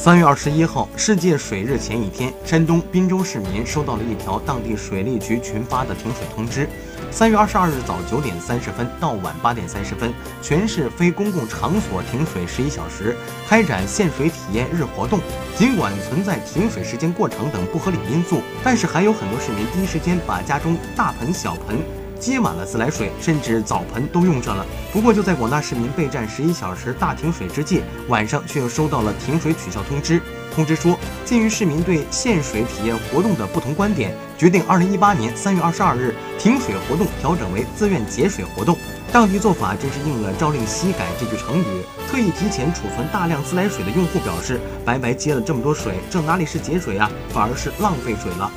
三月二十一号，世界水日前一天，山东滨州市民收到了一条当地水利局群发的停水通知。三月二十二日早九点三十分到晚八点三十分，全市非公共场所停水十一小时，开展限水体验日活动。尽管存在停水时间过长等不合理因素，但是还有很多市民第一时间把家中大盆、小盆。接满了自来水，甚至澡盆都用上了。不过，就在广大市民备战十一小时大停水之际，晚上却又收到了停水取消通知。通知说，鉴于市民对限水体验活动的不同观点，决定二零一八年三月二十二日停水活动调整为自愿节水活动。当地做法真是应了“朝令夕改”这句成语。特意提前储存大量自来水的用户表示，白白接了这么多水，这哪里是节水啊，反而是浪费水了。